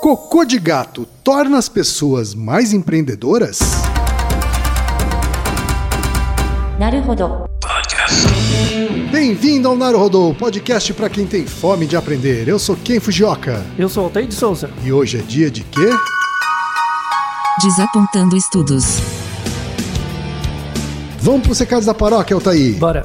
Cocô de gato torna as pessoas mais empreendedoras? Naruhodo. Bem-vindo ao Naruhodo, podcast para quem tem fome de aprender. Eu sou Ken Fujioka. Eu sou Altair de Souza. E hoje é dia de quê? Desapontando estudos. Vamos para os recados da paróquia, Altair. Bora.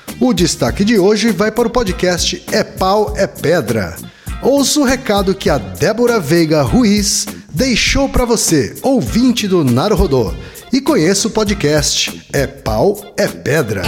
O destaque de hoje vai para o podcast É Pau, é Pedra. Ouça o recado que a Débora Veiga Ruiz deixou para você, ouvinte do Naruhodô, e conheça o podcast É Pau, é Pedra.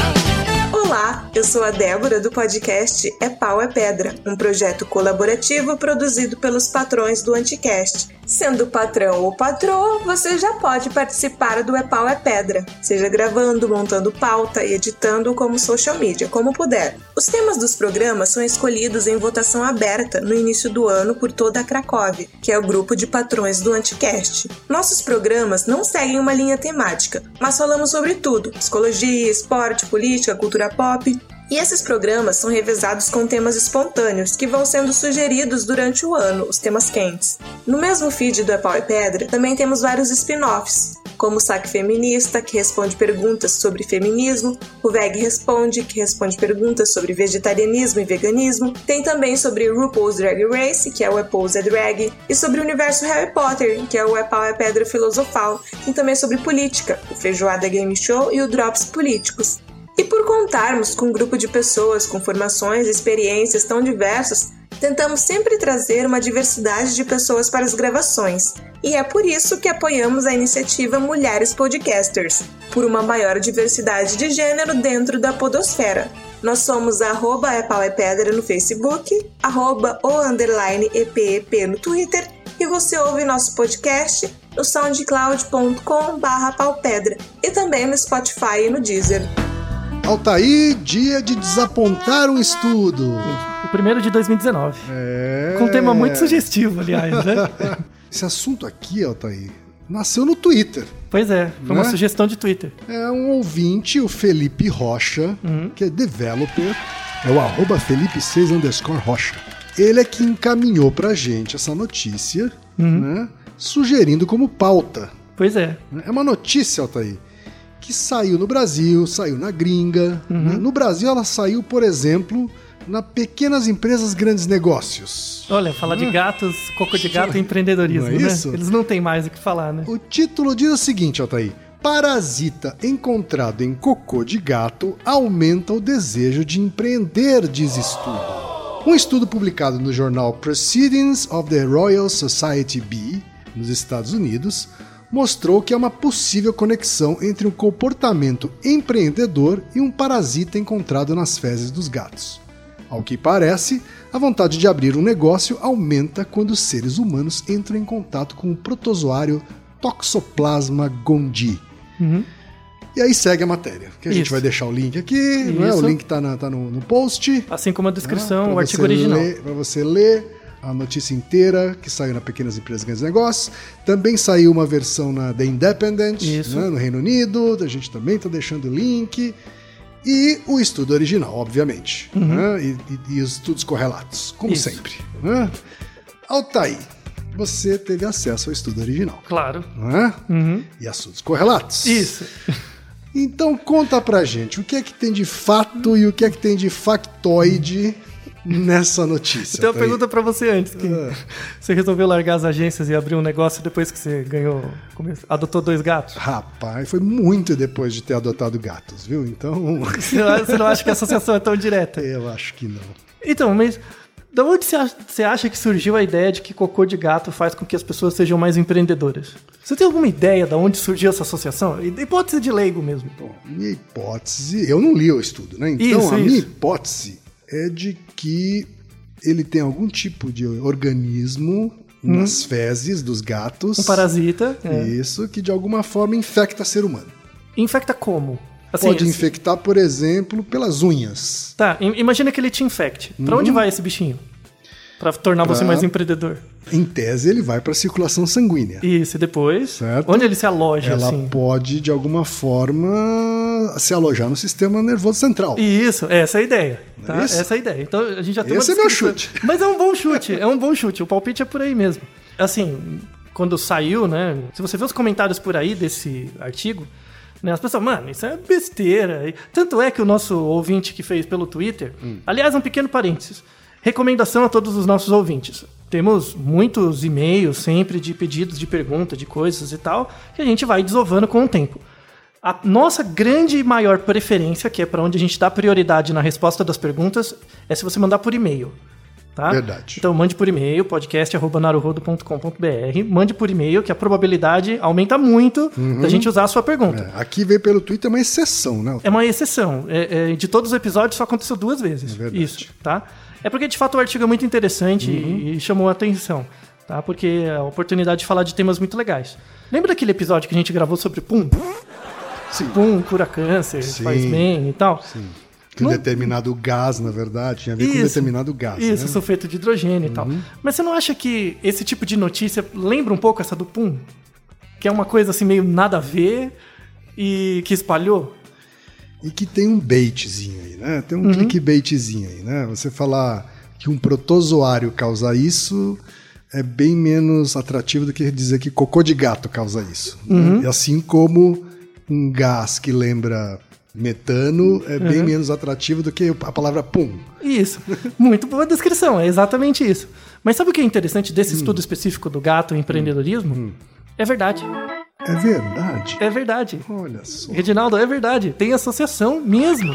Eu sou a Débora do podcast É Pau é Pedra, um projeto colaborativo produzido pelos patrões do Anticast. Sendo patrão ou patroa, você já pode participar do É Pau é Pedra, seja gravando, montando pauta e editando como social media, como puder. Os temas dos programas são escolhidos em votação aberta no início do ano por toda a Cracóvia, que é o grupo de patrões do Anticast. Nossos programas não seguem uma linha temática, mas falamos sobre tudo: psicologia, esporte, política, cultura pop. E esses programas são revezados com temas espontâneos que vão sendo sugeridos durante o ano, os temas quentes. No mesmo feed do É Pau e Pedra, também temos vários spin-offs, como o Saque Feminista, que responde perguntas sobre feminismo, o VEG Responde, que responde perguntas sobre vegetarianismo e veganismo, tem também sobre RuPaul's Drag Race, que é o RuPaul's é Drag, e sobre o universo Harry Potter, que é o É Pau Pedra Filosofal, e também sobre política, o Feijoada Game Show e o Drops Políticos. E por contarmos com um grupo de pessoas com formações e experiências tão diversas, tentamos sempre trazer uma diversidade de pessoas para as gravações. E é por isso que apoiamos a iniciativa Mulheres Podcasters, por uma maior diversidade de gênero dentro da podosfera. Nós somos arroba é pau é pedra no Facebook, arroba o underline EPEP no Twitter e você ouve nosso podcast no soundcloud.com barra paupedra e também no Spotify e no Deezer. Altair, dia de desapontar um estudo. O primeiro de 2019. É. Com um tema muito sugestivo, aliás, né? Esse assunto aqui, Altair, nasceu no Twitter. pois é, foi uma Né? sugestão de Twitter. É um ouvinte, o Felipe Rocha, Uhum. que é developer, é o arroba Felipe6 underscore Rocha. Ele é que encaminhou pra gente essa notícia, Uhum. né? Sugerindo como pauta. Pois é. É uma notícia, Altair, que saiu no Brasil, saiu na gringa. Uhum. né? No Brasil, ela saiu, por exemplo, na Pequenas Empresas Grandes Negócios. Olha, falar de gatos, cocô de gato e empreendedorismo, Não é né? isso? Eles não têm mais o que falar, né? O título diz o seguinte, Altair. Parasita encontrado em cocô de gato aumenta o desejo de empreender, diz estudo. Um estudo publicado no jornal Proceedings of the Royal Society B, nos Estados Unidos, mostrou que há uma possível conexão entre um comportamento empreendedor e um parasita encontrado nas fezes dos gatos. Ao que parece, a vontade de abrir um negócio aumenta quando os seres humanos entram em contato com o protozoário Toxoplasma gondii. E aí segue a matéria, que a gente Isso. vai deixar o link aqui, não é? o link tá, na- tá no, no post. Assim como a descrição, Ah, o artigo original. Pra você ler a notícia inteira que saiu na Pequenas Empresas Grandes Negócios. Também saiu uma versão na The Independent, né, no Reino Unido. A gente também tá deixando o link. E o estudo original, obviamente. né, e, e- e os estudos correlatos, como Uhum. Isso. sempre. Né? Altair, você teve acesso ao estudo original, Claro. não é? Uhum. E a estudos correlatos. Isso. Então conta pra gente o que é que tem de fato e o que é que tem de factoide nessa notícia. Uma Altair. pergunta pra você antes. Que Ah. Você resolveu largar as agências e abrir um negócio depois que você ganhou, adotou dois gatos? Rapaz, foi muito depois de ter adotado gatos, viu? Então, Você não- acha que a associação é tão direta? eu acho que não. Então, mas da onde você acha, que surgiu a ideia de que cocô de gato faz com que as pessoas sejam mais empreendedoras? Você tem alguma ideia de onde surgiu essa associação? Hipótese de leigo mesmo. Bom, minha hipótese, eu não li o estudo, né? Então Isso, a minha isso. hipótese é de que ele tem algum tipo de organismo nas fezes dos gatos. Um parasita. é. Isso, que de alguma forma infecta ser humano. Infecta como? Assim, Pode assim, infectar, por exemplo, pelas unhas. Tá, im- imagina que ele te infecte. Pra onde vai esse bichinho? Pra tornar você Pra- mais empreendedor. Em tese, ele vai para a circulação sanguínea. Isso, e depois? Certo. Onde ele se aloja, Ela assim? pode, de alguma forma, se alojar no sistema nervoso central. Isso, essa é a ideia. É Tá? isso? Essa é a ideia. Então a gente já tem Esse é meu chute. Mas é um bom chute, é um bom chute. O palpite é por aí mesmo. Assim, quando saiu, né? Se você vê os comentários por aí desse artigo, né, as pessoas, mano, isso é besteira. Tanto é que o nosso ouvinte que fez pelo Twitter, Hum. aliás, um pequeno parênteses. Recomendação a todos os nossos ouvintes. Temos muitos e-mails sempre de pedidos de pergunta, de coisas e tal, que a gente vai desovando com o tempo. A nossa grande e maior preferência, que é para onde a gente dá prioridade na resposta das perguntas, é se você mandar por e-mail. Tá? Verdade. Então mande por e-mail, podcast.naruhodo.com.br. Mande por e-mail, que a probabilidade aumenta muito da gente usar a sua pergunta. É, aqui veio pelo Twitter uma exceção, né? É uma exceção. É- é, de todos os episódios só aconteceu duas vezes. É. Isso, tá? É porque de fato o artigo é muito interessante e, e chamou a atenção, tá? Porque é a oportunidade de falar de temas muito legais. Lembra daquele episódio que a gente gravou sobre pum? Sim. Pum cura câncer, Sim. faz bem e tal. Que um Não- determinado gás, na verdade, tinha a ver com um Isso. determinado gás. Isso, né? sulfeto de hidrogênio e tal. Mas você não acha que esse tipo de notícia lembra um pouco essa do pum? Que é uma coisa assim meio nada a ver e que espalhou? E que tem um baitzinho aí, né? Tem um Uhum. clickbaitzinho aí, né? Você falar que um protozoário causa isso é bem menos atrativo do que dizer que cocô de gato causa isso. né? Uhum. E assim como um gás que lembra metano é bem Uhum. menos atrativo do que a palavra pum. Isso. Muito boa descrição, é exatamente isso. Mas sabe o que é interessante Hum. desse estudo específico do gato e empreendedorismo? É verdade. É verdade. É verdade. Olha só. Reginaldo, é verdade. Tem associação mesmo.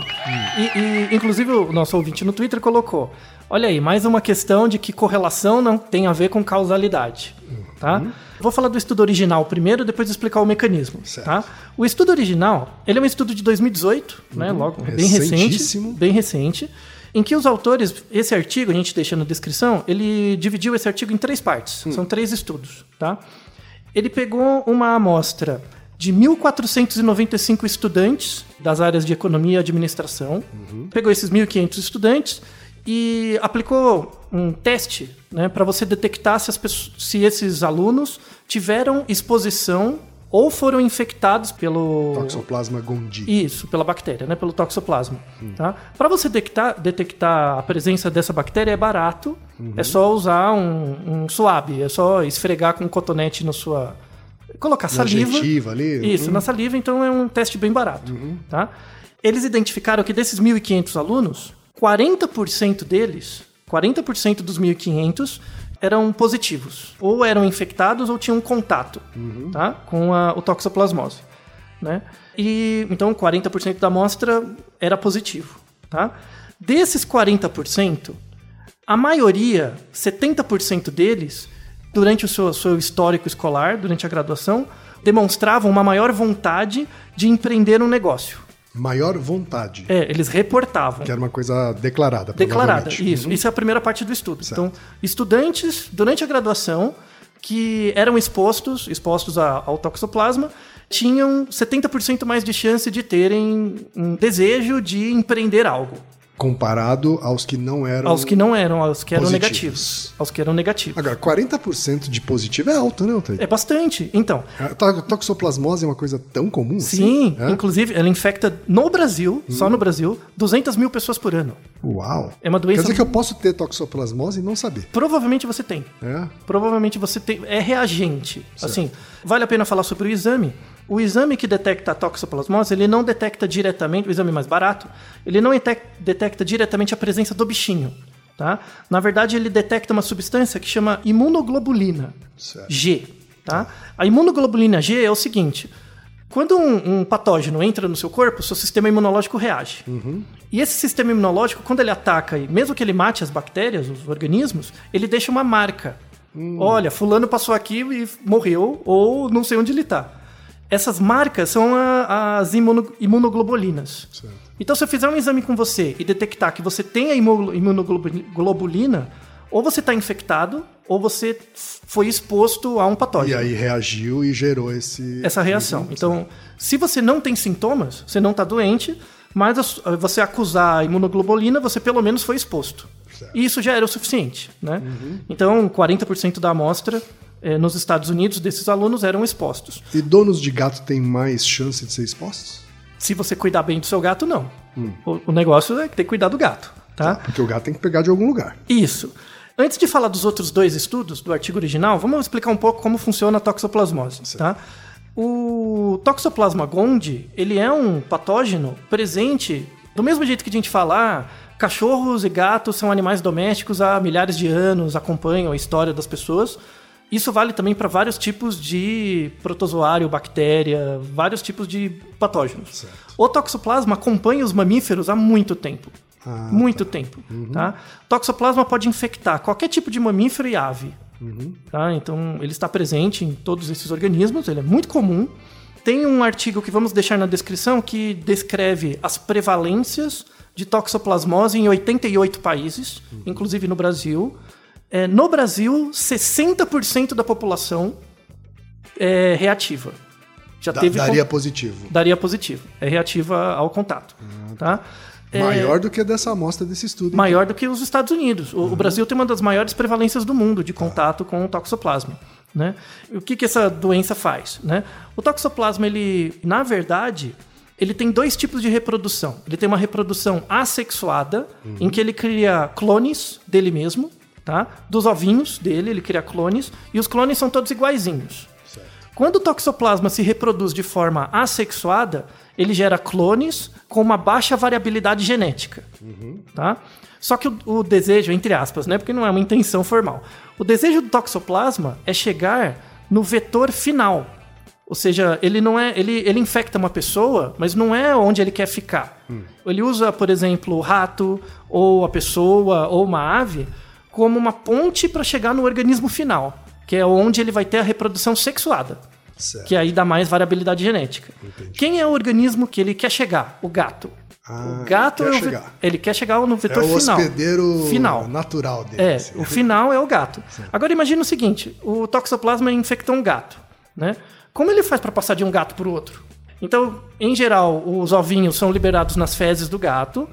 E, e, inclusive, o nosso ouvinte no Twitter colocou: olha aí, mais uma questão de que correlação não tem a ver com causalidade. Tá? Vou falar do estudo original primeiro, depois explicar o mecanismo. Certo. Tá? O estudo original, ele é um estudo de 2018, né? Logo, bem recente. Bem recente. Em que os autores, esse artigo, a gente deixa na descrição, ele dividiu esse artigo em três partes. São três estudos, tá? Ele pegou uma amostra de 1.495 estudantes das áreas de economia e administração, pegou esses 1.500 estudantes e aplicou um teste né, para você detectar se, as pessoas- se esses alunos tiveram exposição ou foram infectados pelo Toxoplasma gondii. isso, pela bactéria, né? Pelo toxoplasma. Tá? Para você detectar, detectar a presença dessa bactéria é barato. É só usar um, um swab, é só esfregar com um cotonete na sua. Colocar Na saliva. ali. Isso, na saliva, então é um teste bem barato. Tá? Eles identificaram que desses 1.500 alunos, 40% deles, 40% dos 1.500 eram positivos. Ou eram infectados ou tinham contato tá? com a, o toxoplasmose. Né? E, então, 40% da amostra era positivo. Tá? Desses 40%, a maioria, 70% deles, durante o seu, seu histórico escolar, durante a graduação, demonstravam uma maior vontade de empreender um negócio. Maior vontade. É, eles reportavam. Que era uma coisa declarada. Declarada, provavelmente. isso. Isso é a primeira parte do estudo. Certo. Então, estudantes, durante a graduação, que eram expostos, expostos ao toxoplasma, tinham 70% mais de chance de terem um desejo de empreender algo. Comparado aos que não eram. Aos que não eram, aos que eram Positivos. negativos. Aos que eram negativos. Agora, 40% de positivo é alto, né, Altair? É bastante. Então, A to- toxoplasmose é uma coisa tão comum sim, assim? É? inclusive, ela infecta no Brasil, só no Brasil, 200 mil pessoas por ano. Uau. É uma doença- Quer dizer que eu posso ter toxoplasmose e não saber. Provavelmente você tem. É? Provavelmente você tem. É reagente. Assim, vale a pena falar sobre o exame. O exame que detecta a toxoplasmose, ele não detecta diretamente, o exame mais barato, ele não detec- detecta diretamente a presença do bichinho. Tá? Na verdade, ele detecta uma substância que chama imunoglobulina Certo. G. Tá? A imunoglobulina G é o seguinte: quando um, um patógeno entra no seu corpo, seu sistema imunológico reage. E esse sistema imunológico, quando ele ataca, e mesmo que ele mate as bactérias, os organismos, ele deixa uma marca. Olha, fulano passou aqui e morreu, ou não sei onde ele está. Essas marcas são a- as imuno- imunoglobulinas. Então, se eu fizer um exame com você e detectar que você tem a imu- imunoglobulina, ou você está infectado, ou você foi exposto a um E patógeno. aí reagiu e gerou esse. essa reação. Então, se você não tem sintomas, você não está doente, mas você acusar a imunoglobulina, você pelo menos foi exposto. Certo. E isso já era o suficiente. Né? Então, 40% da amostra eh, nos Estados Unidos desses alunos eram expostos. E donos de gato têm mais chance de ser expostos? Se você cuidar bem do seu gato, não. O, o negócio é tem que cuidar do gato. Tá? Porque o gato tem que pegar de algum lugar. Isso. Antes de falar dos outros dois estudos do artigo original, vamos explicar um pouco como funciona a toxoplasmose, tá? O Toxoplasma gondii, ele é um patógeno presente do mesmo jeito que a gente fala, ah, cachorros e gatos são animais domésticos há milhares de anos, acompanham a história das pessoas. Isso vale também para vários tipos de protozoário, bactéria, vários tipos de patógenos. O toxoplasma acompanha os mamíferos há muito tempo. Ah, muito tempo. Tá? Toxoplasma pode infectar qualquer tipo de mamífero e ave. Tá? Então, ele está presente em todos esses organismos, ele é muito comum. Tem um artigo que vamos deixar na descrição que descreve as prevalências de toxoplasmose em 88 países, inclusive no Brasil. É, no Brasil, 60% da população é reativa. Já Da- teve daria positivo. daria positivo. É reativa ao contato. Tá? É, Maior do que dessa amostra desse estudo. maior do que os Estados Unidos. O, o Brasil tem uma das maiores prevalências do mundo de contato com o toxoplasma. Né? O que, que essa doença faz? Né? O toxoplasma, ele, na verdade, ele tem dois tipos de reprodução. Ele tem uma reprodução assexuada, em que ele cria clones dele mesmo, tá? dos ovinhos dele, ele cria clones, e os clones são todos iguaizinhos. Quando o toxoplasma se reproduz de forma assexuada, ele gera clones com uma baixa variabilidade genética. Tá? Só que o, o desejo, entre aspas, né, porque não é uma intenção formal, o desejo do toxoplasma é chegar no vetor final. Ou seja, ele não é. Ele, ele infecta uma pessoa, mas não é onde ele quer ficar. Ele usa, por exemplo, o rato, ou a pessoa, ou uma ave, como uma ponte para chegar no organismo final, que é onde ele vai ter a reprodução sexuada Certo. que aí dá mais variabilidade genética. Quem é o organismo que ele quer chegar? O gato. Ah, o gato quer é o chegar. ele quer chegar no É vetor o final. hospedeiro Final. natural dele. É, assim. o final é o gato. Agora imagina o seguinte: o toxoplasma infectou um gato, né? Como ele faz para passar de um gato para o outro? Então, em geral, os ovinhos são liberados nas fezes do gato.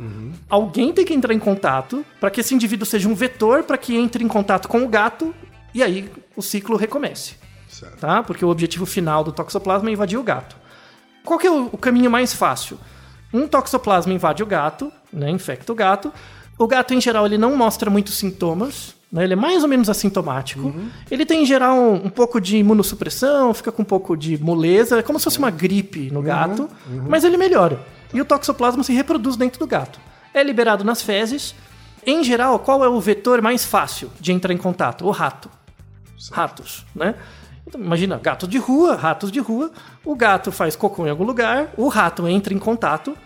Alguém tem que entrar em contato para que esse indivíduo seja um vetor para que entre em contato com o gato e aí o ciclo recomece Certo. tá? Porque o objetivo final do toxoplasma é invadir o gato. Qual que é o, o caminho mais fácil? Um toxoplasma invade o gato, né, infecta o gato. O gato, em geral, ele não mostra muitos sintomas, né, ele é mais ou menos assintomático. Ele tem, em geral, um, um pouco de imunossupressão, fica com um pouco de moleza, é como se fosse uma gripe no gato, mas ele melhora. E o toxoplasma se reproduz dentro do gato. É liberado nas fezes. Em geral, qual é o vetor mais fácil de entrar em contato? O rato ratos, né? Então, imagina, gatos de rua, ratos de rua. O gato faz cocô em algum lugar, o rato entra em contato.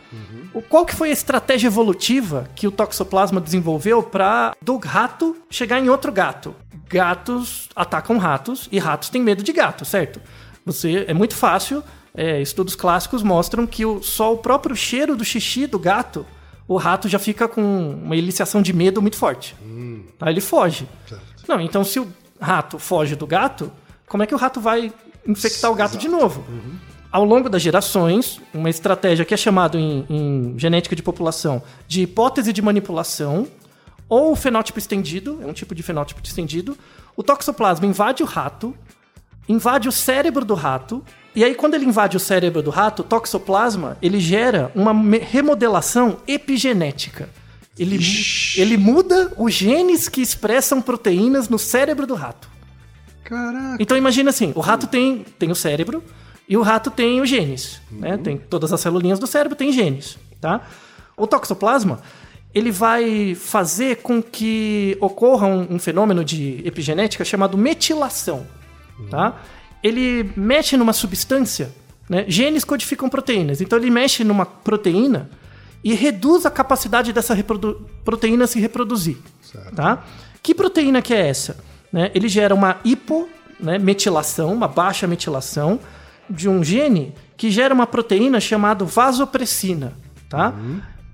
O, qual que foi a estratégia evolutiva que o toxoplasma desenvolveu para do rato chegar em outro gato? Gatos atacam ratos e ratos têm medo de gato, certo? Você é muito fácil. é, estudos clássicos mostram que o, só o próprio cheiro do xixi do gato, o rato já fica com uma eliciação de medo muito forte. Aí ele foge. Não, então se o rato foge do gato, como é que o rato vai infectar o gato de novo? Ao longo das gerações, uma estratégia que é chamada em, em genética de população de hipótese de manipulação ou fenótipo estendido, é um tipo de fenótipo estendido, o toxoplasma invade o rato, invade o cérebro do rato, e aí quando ele invade o cérebro do rato, o toxoplasma, ele gera uma remodelação epigenética. Ele, Ixi. ele muda os genes que expressam proteínas no cérebro do rato. Caraca. Então imagina assim, o rato tem, tem o cérebro e o rato tem os genes, né? Tem todas as celulinhas do cérebro tem genes, tá? O toxoplasma, ele vai fazer com que ocorra um, um fenômeno de epigenética chamado metilação, tá? Ele mexe numa substância, né? Genes codificam proteínas, então ele mexe numa proteína e reduz a capacidade dessa proteína se reproduzir, Certo. tá? Que proteína que é essa? Né? Ele gera uma hipometilação, uma baixa metilação de um gene que gera uma proteína chamada vasopressina, tá?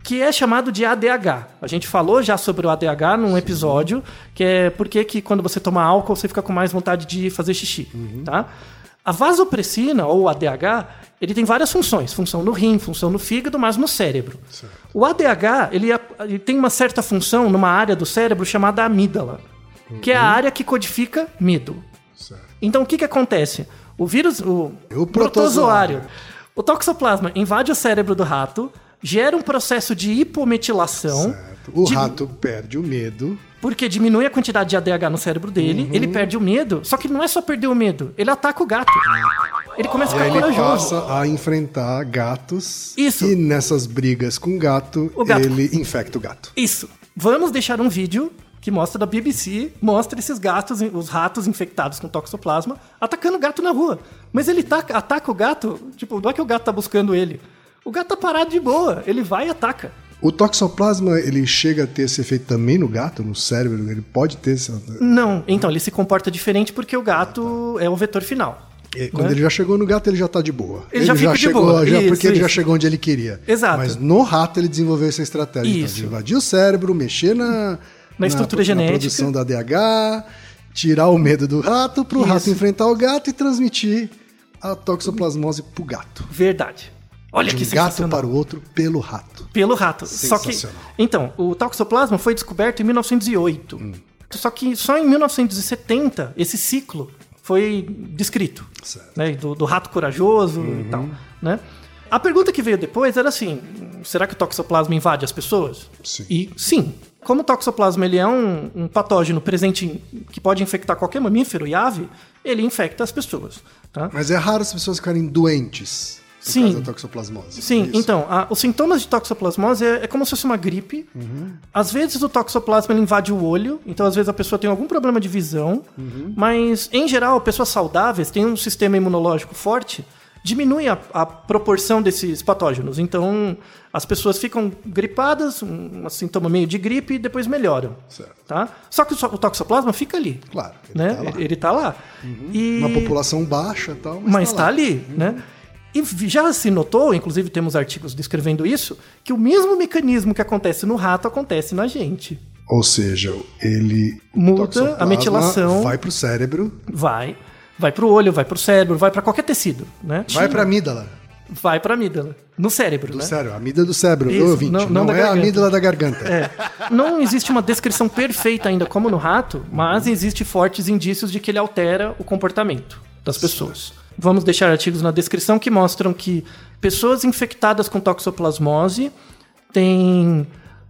que é chamado de ADH. A gente falou já sobre o ADH num episódio, que é porque que quando você toma álcool você fica com mais vontade de fazer xixi, tá? A vasopressina, ou ADH, ele tem várias funções. Função no rim, função no fígado, mas no cérebro. O ADH, ele, é- ele tem uma certa função numa área do cérebro chamada amígdala, que é a área que codifica medo. Certo. Então, o que, que acontece? O vírus, o, O protozoário, protozoário. o toxoplasma invade o cérebro do rato, gera um processo de hipometilação, Certo. O de- rato perde o medo. porque diminui a quantidade de ADH no cérebro dele, Uhum. ele perde o medo, só que não é só perder o medo, ele ataca o gato. Ele começa a ficar ele corajoso. passa a enfrentar gatos. Isso. E nessas brigas com gato, O gato. ele infecta o gato. Isso. Vamos deixar um vídeo que mostra da BBC, mostra esses gatos, os ratos infectados com toxoplasma, atacando o gato na rua. Mas ele taca- ataca o gato, tipo, não é que o gato tá buscando ele. O gato tá parado de boa, ele vai e ataca. O toxoplasma, ele chega a ter esse efeito também no gato, no cérebro? Ele pode ter esse... Não, então ele se comporta diferente porque o gato é o vetor final. E Quando ele já chegou no gato, ele já tá de boa. Ele já fica de chegou, boa. já- Isso, porque ele já isso. chegou onde ele queria. Exato. Mas no rato ele desenvolveu essa estratégia então, Isso. de invadir o cérebro, mexer na, Na estrutura genética. Na produção da ADH, tirar o medo do rato para o rato enfrentar o gato e transmitir a toxoplasmose pro gato. Verdade. Olha de que um gato sensacional. para o outro pelo rato. Pelo rato. Só que, então, o toxoplasma foi descoberto em 1908. Hum. Só que só em 1970 esse ciclo foi descrito. Certo. Uhum. Né? Do, do rato corajoso e tal. Né? A pergunta que veio depois era assim: será que o toxoplasma invade as pessoas? Sim. E sim. Como o toxoplasma ele é um, um patógeno presente em- que pode infectar qualquer mamífero e ave, ele infecta as pessoas. Tá? Mas é raro as pessoas ficarem doentes por Sim. causa da toxoplasmose. Sim, Isso. então, a- os sintomas de toxoplasmose é, é como se fosse uma gripe. Às vezes o toxoplasma invade o olho, então às vezes a pessoa tem algum problema de visão, mas em geral, pessoas saudáveis têm um sistema imunológico forte, diminui a, a proporção desses patógenos. Então as pessoas ficam gripadas, um, um sintoma meio de gripe e depois melhoram. Certo. Tá? Só que o, o toxoplasma fica ali. Claro, ele né? tá lá. Ele tá lá. E... Uma população baixa e tal, mas, Mas tá está lá. ali, né? E já se notou, inclusive temos artigos descrevendo isso, que o mesmo mecanismo que acontece no rato acontece na gente. Ou seja, ele Muda o a metilação. vai pro cérebro, Vai, vai pro olho, vai pro cérebro, vai para qualquer tecido, né? vai pra amígdala vai para amígdala, no cérebro, do né? cérebro, a amígdala do cérebro, Isso, ouvinte, não- não, não é a amígdala da garganta. É. Não existe uma descrição perfeita ainda como no rato, mas existe fortes indícios de que ele altera o comportamento das pessoas. Vamos deixar artigos na descrição que mostram que pessoas infectadas com toxoplasmose têm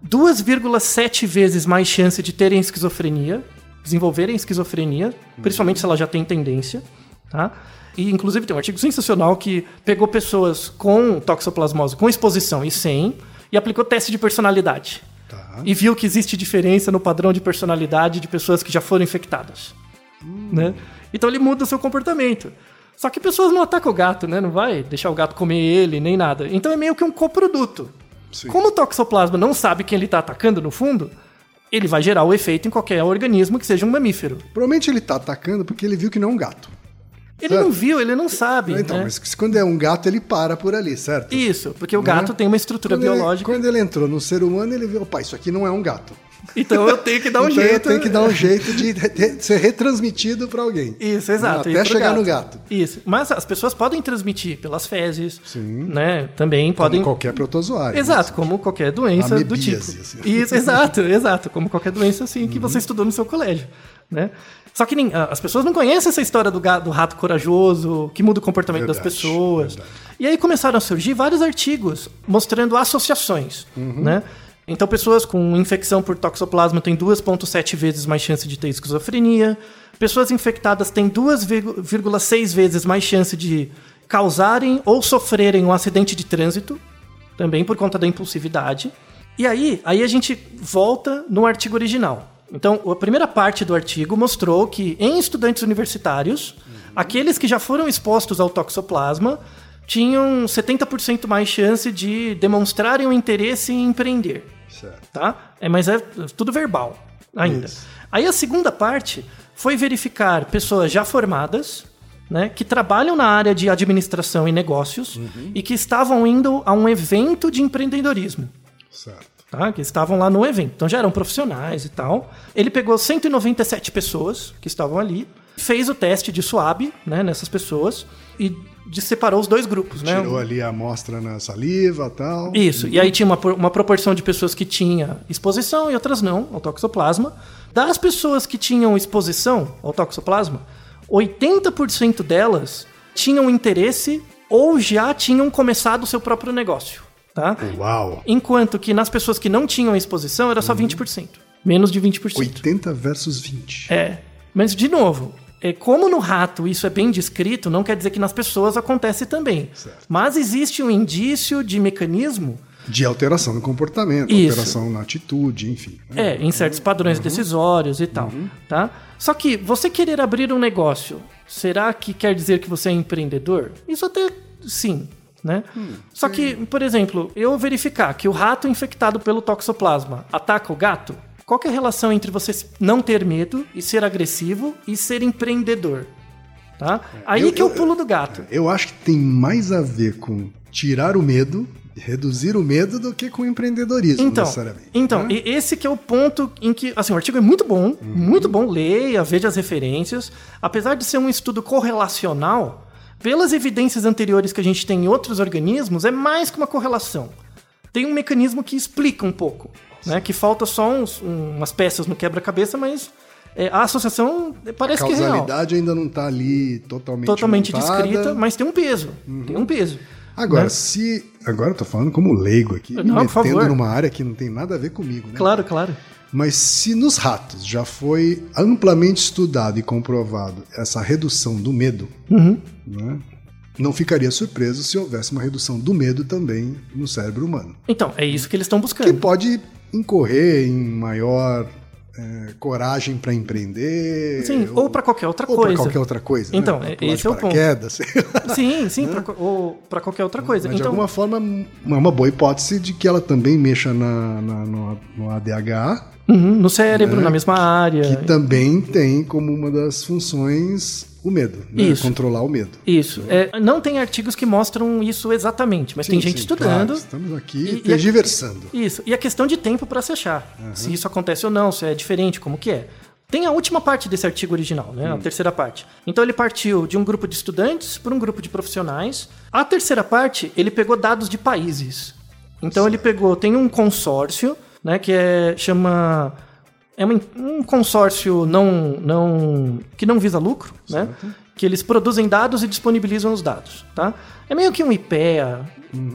2,7 vezes mais chance de terem esquizofrenia, desenvolverem esquizofrenia, principalmente se ela já tem tendência, tá? E inclusive tem um artigo sensacional que pegou pessoas com toxoplasmose com exposição e sem e aplicou teste de personalidade. Tá. E viu que existe diferença no padrão de personalidade de pessoas que já foram infectadas. Né? Então ele muda o seu comportamento. Só que pessoas não atacam o gato, né? Não vai deixar o gato comer ele, nem nada. Então é meio que um coproduto. Sim. Como o toxoplasma não sabe quem ele está atacando no fundo, ele vai gerar o efeito em qualquer organismo que seja um mamífero. Provavelmente ele tá atacando porque ele viu que não é um gato. Ele Certo. não viu, ele não sabe. Então, né? mas quando é um gato, ele para por ali, certo? Isso, porque o gato tem uma estrutura Quando ele- biológica. quando ele entrou no ser humano, ele viu, opa, isso aqui não é um gato. Então eu tenho que dar um então jeito. tem que dar um jeito de ser retransmitido para alguém. Isso, exato. Até chegar no gato. Isso. Mas as pessoas podem transmitir pelas fezes, né? Também podem. Como qualquer protozoário. Exato, como qualquer doença do tipo. Assim. Isso, exato, exato. Como qualquer doença assim que Uhum. você estudou no seu colégio. Né? Só que nem- as pessoas não conhecem essa história do, ga- do rato corajoso, que muda o comportamento das Verdade, pessoas. verdade. E aí começaram a surgir vários artigos mostrando associações. Uhum. Né? Então, pessoas com infecção por toxoplasma têm 2,7 vezes mais chance de ter esquizofrenia. Pessoas infectadas têm 2,6 vezes mais chance de causarem ou sofrerem um acidente de trânsito, também por conta da impulsividade. E aí, aí a gente volta no artigo original. Então, a primeira parte do artigo mostrou que em estudantes universitários, aqueles que já foram expostos ao toxoplasma tinham 70% mais chance de demonstrarem o interesse em empreender Certo. tá? É, mas é tudo verbal ainda. Isso. Aí a segunda parte foi verificar pessoas já formadas, né, que trabalham na área de administração e negócios Uhum. e que estavam indo a um evento de empreendedorismo. Certo. tá? Que estavam lá no evento. Então já eram profissionais e tal. Ele pegou 197 pessoas que estavam ali, fez o teste de suave, né, nessas pessoas e separou os dois grupos, né? Tirou ali a amostra na saliva e tal. Isso, e aí tinha uma, uma proporção de pessoas que tinha exposição e outras não ao toxoplasma. Das pessoas que tinham exposição ao toxoplasma, 80% delas tinham interesse ou já tinham começado o seu próprio negócio, tá? Uau! Enquanto que nas pessoas que não tinham exposição era só 20%. Menos de 20%. 80 versus 20. É. Mas, de novo, como no rato isso é bem descrito, não quer dizer que nas pessoas acontece também. Certo. Mas existe um indício de mecanismo De alteração no comportamento, Isso. alteração na atitude, enfim. né? É, em certos padrões decisórios e tal, tá? Só que você querer abrir um negócio, será que quer dizer que você é empreendedor? Isso até sim, né? Só que, por exemplo, eu verificar que o rato infectado pelo toxoplasma ataca o gato, qual é a relação entre você não ter medo e ser agressivo e ser empreendedor? Tá? Aí Eu- que é o pulo do gato. Eu acho que tem mais a ver com tirar o medo, reduzir o medo, do que com empreendedorismo, Então, necessariamente. então né? esse que é o ponto em que, assim, o artigo é muito bom, muito bom, leia, veja as referências. Apesar de ser um estudo correlacional, pelas evidências anteriores que a gente tem em outros organismos, é mais que uma correlação. Tem um mecanismo que explica um pouco, né? Que falta só uns- umas peças no quebra-cabeça, mas é, a associação parece que é real. Causalidade ainda não está ali totalmente Totalmente montada. descrita, mas tem um peso. Tem um peso. Agora, né? se. Agora eu tô falando como leigo aqui, me Não, por metendo favor. numa área que não tem nada a ver comigo, né? Claro, claro. Mas se nos ratos já foi amplamente estudado e comprovado essa redução do medo, Uhum. né, não ficaria surpreso se houvesse uma redução do medo também no cérebro humano. Então, é isso que eles estão Que buscando. pode incorrer em maior eh, coragem para empreender. Sim, ou pra qualquer outra ou coisa. qualquer outra coisa. Então, né? é- Pular esse de é o ponto. Sim, sim, pra, co- ou pra qualquer outra coisa. Mas de então, alguma forma é uma boa hipótese de que ela também mexa na, na- no, no ADH, uhum, no cérebro, né, na mesma área. que também tem como uma das funções o medo, né? Isso. controlar o medo. Isso. É, não tem artigos que mostram isso exatamente, mas tem Sim, gente sim, estudando. claro, estamos aqui E- e tergiversando. Isso. E a questão de tempo para se achar. Se isso acontece ou não, se é diferente, como que é. Tem a última parte desse artigo original, né? A terceira parte. Então ele partiu de um grupo de estudantes para um grupo de profissionais. A terceira parte, ele pegou dados de países. Então ele pegou, tem um consórcio, né, que é chama é uma- um consórcio não, não que não visa lucro, né? Que eles produzem dados e disponibilizam os dados, tá? É meio que um IPEA,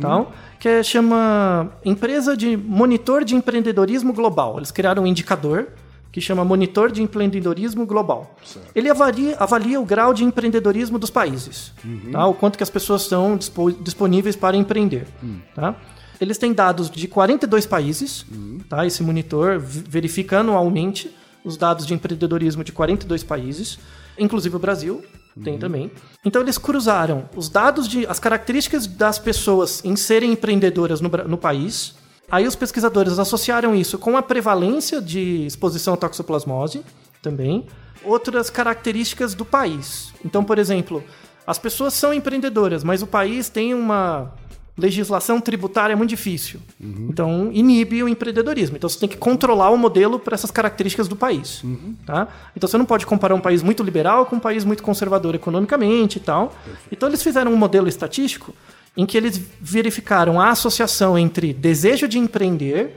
tal, que é, chama Empresa de Monitor de Empreendedorismo Global. Eles criaram um indicador que chama Monitor de Empreendedorismo Global. Ele avalia, avalia o grau de empreendedorismo dos países, tá? O quanto que as pessoas são dispo- disponíveis para empreender, tá? Eles têm dados de 42 países, tá? Esse monitor verifica anualmente os dados de empreendedorismo de 42 países, inclusive o Brasil tem também. Então eles cruzaram os dados de as características das pessoas em serem empreendedoras no, no país. Aí os pesquisadores associaram isso com a prevalência de exposição à toxoplasmose também, outras características do país. Então, por exemplo, as pessoas são empreendedoras, mas o país tem uma legislação tributária muito difícil. Então, inibe o empreendedorismo. Então, você tem que controlar o modelo para essas características do país. Tá? Então, você não pode comparar um país muito liberal com um país muito conservador economicamente e tal. Então, eles fizeram um modelo estatístico em que eles verificaram a associação entre desejo de empreender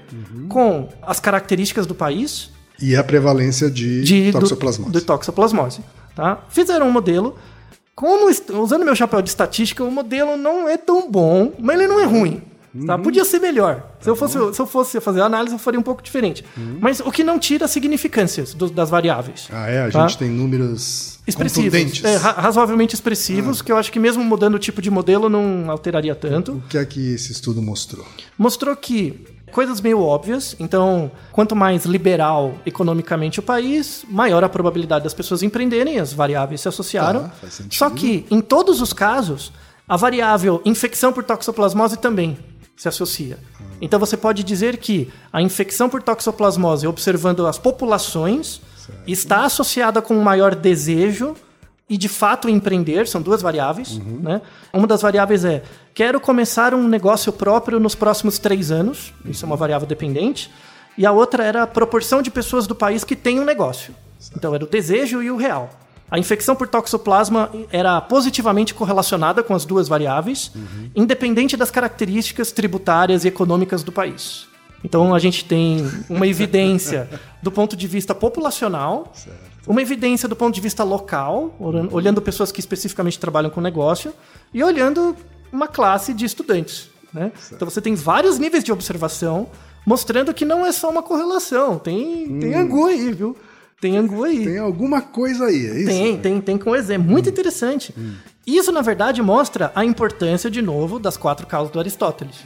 com as características do país E a prevalência de, de, do- toxoplasmose. do toxoplasmose. Tá? Fizeram um modelo. Como usando meu chapéu de estatística, o modelo não é tão bom, mas ele não é ruim. Tá? Uhum. Podia ser melhor. Se eu, fosse, se eu fosse fazer a análise, eu faria um pouco diferente. Uhum. Mas o que não tira as significâncias do- das variáveis. Ah, é? A Tá? gente tem números Expressivos. É, ra- razoavelmente expressivos, Ah. que eu acho que mesmo mudando o tipo de modelo não alteraria tanto. O que é que esse estudo mostrou? mostrou que coisas meio óbvias, então quanto mais liberal economicamente o país, maior a probabilidade das pessoas empreenderem, as variáveis se associaram. Sentido. Só que em todos os casos, a variável infecção por toxoplasmose também se associa. Ah. Então você pode dizer que a infecção por toxoplasmose, observando as populações, está associada com um maior desejo e de fato empreender, são duas variáveis. Né? Uma das variáveis é quero começar um negócio próprio nos próximos três anos, isso é uma variável dependente. E a outra era a proporção de pessoas do país que têm um negócio. Então era o desejo e o real. A infecção por toxoplasma era positivamente correlacionada com as duas variáveis, independente das características tributárias e econômicas do país. Então a gente tem uma evidência do ponto de vista populacional, uma evidência do ponto de vista local, olhando- pessoas que especificamente trabalham com negócio, e olhando uma classe de estudantes. né? Então você tem vários níveis de observação mostrando que não é só uma correlação, tem, tem angu aí, viu? Tem angu aí. Tem alguma coisa aí, é isso? Tem, tem, tem com exemplo. Muito interessante. Isso, na verdade, mostra a importância, de novo, das quatro causas do Aristóteles.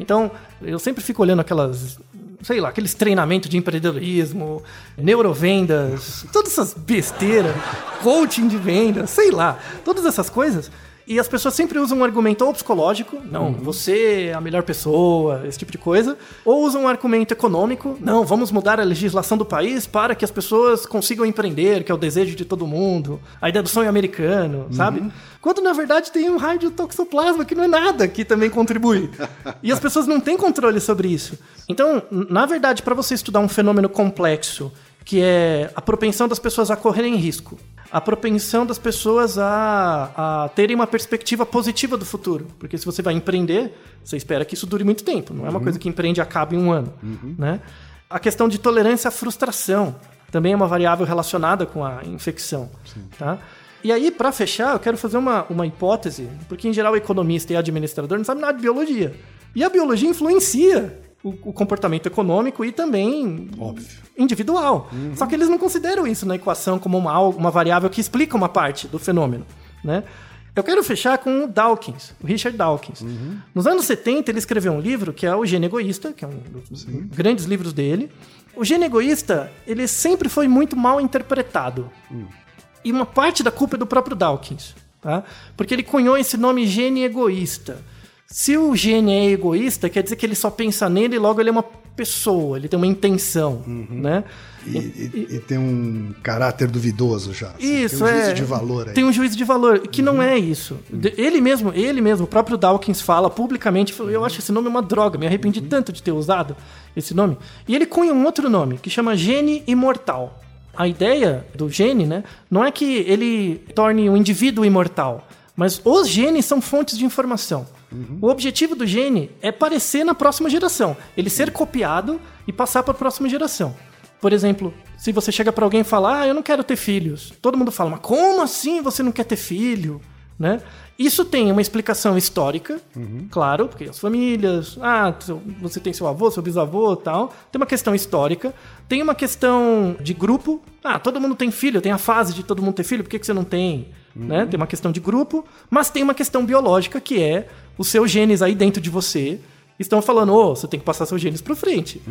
Então, eu sempre fico olhando aquelas, sei lá, aqueles treinamentos de empreendedorismo, neurovendas, todas essas besteiras, coaching de vendas, sei lá, todas essas coisas. E as pessoas sempre usam um argumento ou psicológico, não, você é a melhor pessoa, esse tipo de coisa, ou usam um argumento econômico, não, vamos mudar a legislação do país para que as pessoas consigam empreender, que é o desejo de todo mundo, a ideia do sonho americano, sabe? Quando na verdade tem um raio de toxoplasma que não é nada que também contribui. E as pessoas não têm controle sobre isso. Então, na verdade, para você estudar um fenômeno complexo, que é a propensão das pessoas a correrem risco, a propensão das pessoas a, a terem uma perspectiva positiva do futuro. Porque se você vai empreender, você espera que isso dure muito tempo. Não é uma coisa que empreende e acaba em um ano. Né? A questão de tolerância à frustração também é uma variável relacionada com a infecção. Tá? E aí, para fechar, eu quero fazer uma, uma hipótese, porque em geral o economista e administrador não sabem nada de biologia. E a biologia influencia o, o comportamento econômico e também Óbvio. individual. Só que eles não consideram isso na equação como uma, uma variável que explica uma parte do fenômeno. Né? Eu quero fechar com o Dawkins, o Richard Dawkins. Nos anos 70, ele escreveu um livro que é O Gênio Egoísta, que é um dos grandes livros dele. O Gênio Egoísta, ele sempre foi muito mal interpretado. E uma parte da culpa é do próprio Dawkins, tá? Porque ele cunhou esse nome gene egoísta. Se o gene é egoísta, quer dizer que ele só pensa nele e logo ele é uma pessoa, ele tem uma intenção, né? E, e- e tem um caráter duvidoso já. assim, Isso, tem um juízo é. de valor aí. Tem um juízo de valor, que não é isso. Ele mesmo, ele mesmo, o próprio Dawkins fala publicamente, falou, eu acho esse nome uma droga, me arrependi tanto de ter usado esse nome. E ele cunha um outro nome, que chama gene imortal. A ideia do gene, né, não é que ele torne o indivíduo imortal, mas os genes são fontes de informação. O objetivo do gene é parecer na próxima geração, ele ser copiado e passar para a próxima geração. Por exemplo, se você chega para alguém e fala, ah, eu não quero ter filhos. Todo mundo fala, mas como assim você não quer ter filho? Né? Isso tem uma explicação histórica, claro, porque as famílias, ah, você tem seu avô, seu bisavô tal. Tem uma questão histórica, tem uma questão de grupo. Ah, todo mundo tem filho, tem a fase de todo mundo ter filho, por que, que você não tem? Né? Tem uma questão de grupo, mas tem uma questão biológica que é os seus genes aí dentro de você estão falando, ô, você tem que passar seus genes para frente.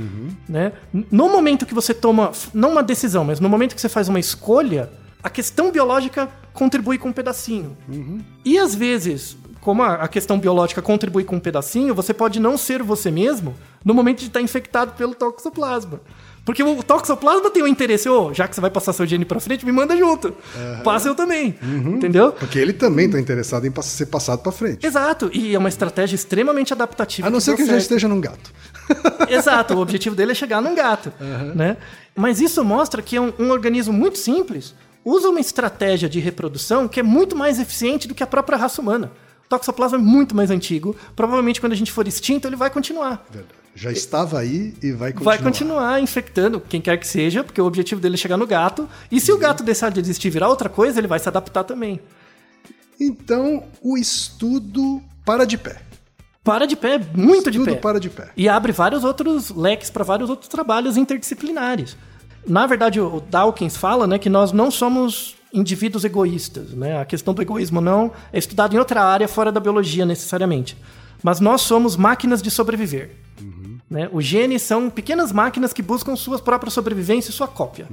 Né? No momento que você toma, não uma decisão, mas no momento que você faz uma escolha, a questão biológica contribui com um pedacinho. E às vezes, como a a questão biológica contribui com um pedacinho, você pode não ser você mesmo no momento de estar infectado pelo toxoplasma. Porque o toxoplasma tem o interesse, ô, já que você vai passar seu gene pra frente, me manda junto. Passa eu também. Entendeu? Porque ele também está interessado em ser passado para frente. Exato. E é uma estratégia extremamente adaptativa. A não ser que deu já esteja num gato. Exato, o objetivo dele é chegar num gato. Né? Mas isso mostra que é um, um organismo muito simples usa uma estratégia de reprodução que é muito mais eficiente do que a própria raça humana. O toxoplasma é muito mais antigo. Provavelmente, quando a gente for extinto, ele vai continuar. Verdade. Já estava aí e vai continuar. Vai continuar infectando quem quer que seja, porque o objetivo dele é chegar no gato. E se o gato deixar de existir e virar outra coisa, ele vai se adaptar também. Então, o estudo para de pé. Para de pé, muito de estudo pé. para de pé. E abre vários outros leques para vários outros trabalhos interdisciplinares. Na verdade, o Dawkins fala né, que nós não somos indivíduos egoístas. Né? A questão do egoísmo não é estudada em outra área fora da biologia, necessariamente. Mas nós somos máquinas de sobreviver. Né? Os genes são pequenas máquinas que buscam sua própria sobrevivência e sua cópia.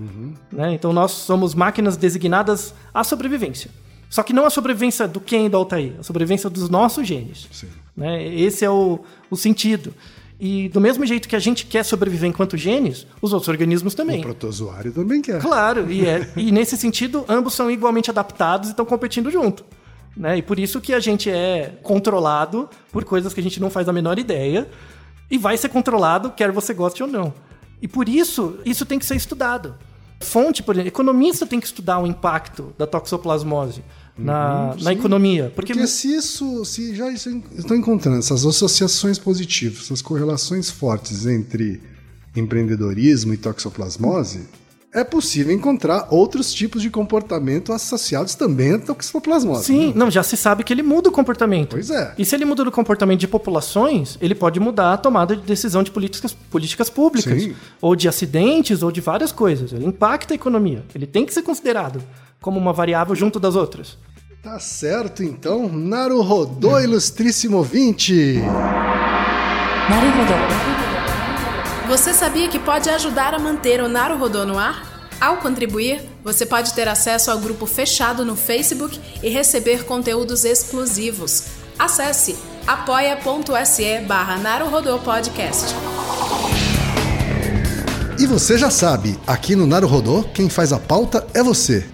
Né? Então nós somos máquinas designadas à sobrevivência. Só que não a sobrevivência do Ken e do Altair, a sobrevivência dos nossos genes. Né? Esse é o, o sentido. E do mesmo jeito que a gente quer sobreviver enquanto genes, os outros organismos também. O protozoário também quer. Claro, e, é, e nesse sentido, ambos são igualmente adaptados e estão competindo junto. Né? E por isso que a gente é controlado por coisas que a gente não faz a menor ideia e vai ser controlado, quer você goste ou não. E por isso, isso tem que ser estudado. Fonte, por exemplo, economista tem que estudar o impacto da toxoplasmose na, Uhum, na economia. Porque, Porque se isso, se já estão encontrando essas associações positivas, essas correlações fortes entre empreendedorismo e toxoplasmose, é possível encontrar outros tipos de comportamento associados também à toxoplasmose. Sim, né? não, já se sabe que ele muda o comportamento. Pois é. E se ele muda o comportamento de populações, ele pode mudar a tomada de decisão de políticas, políticas públicas, Sim. ou de acidentes, ou de várias coisas. Ele impacta a economia. Ele tem que ser considerado como uma variável junto das outras. Tá certo, então. Naruhodô, é. ilustríssimo 20. Naruhodô. Você sabia que pode ajudar a manter o Naruhodô no ar? Ao contribuir, você pode ter acesso ao grupo fechado no Facebook e receber conteúdos exclusivos. Acesse apoia.se barra Podcast. E você já sabe, aqui no Naruhodô, quem faz a pauta é você.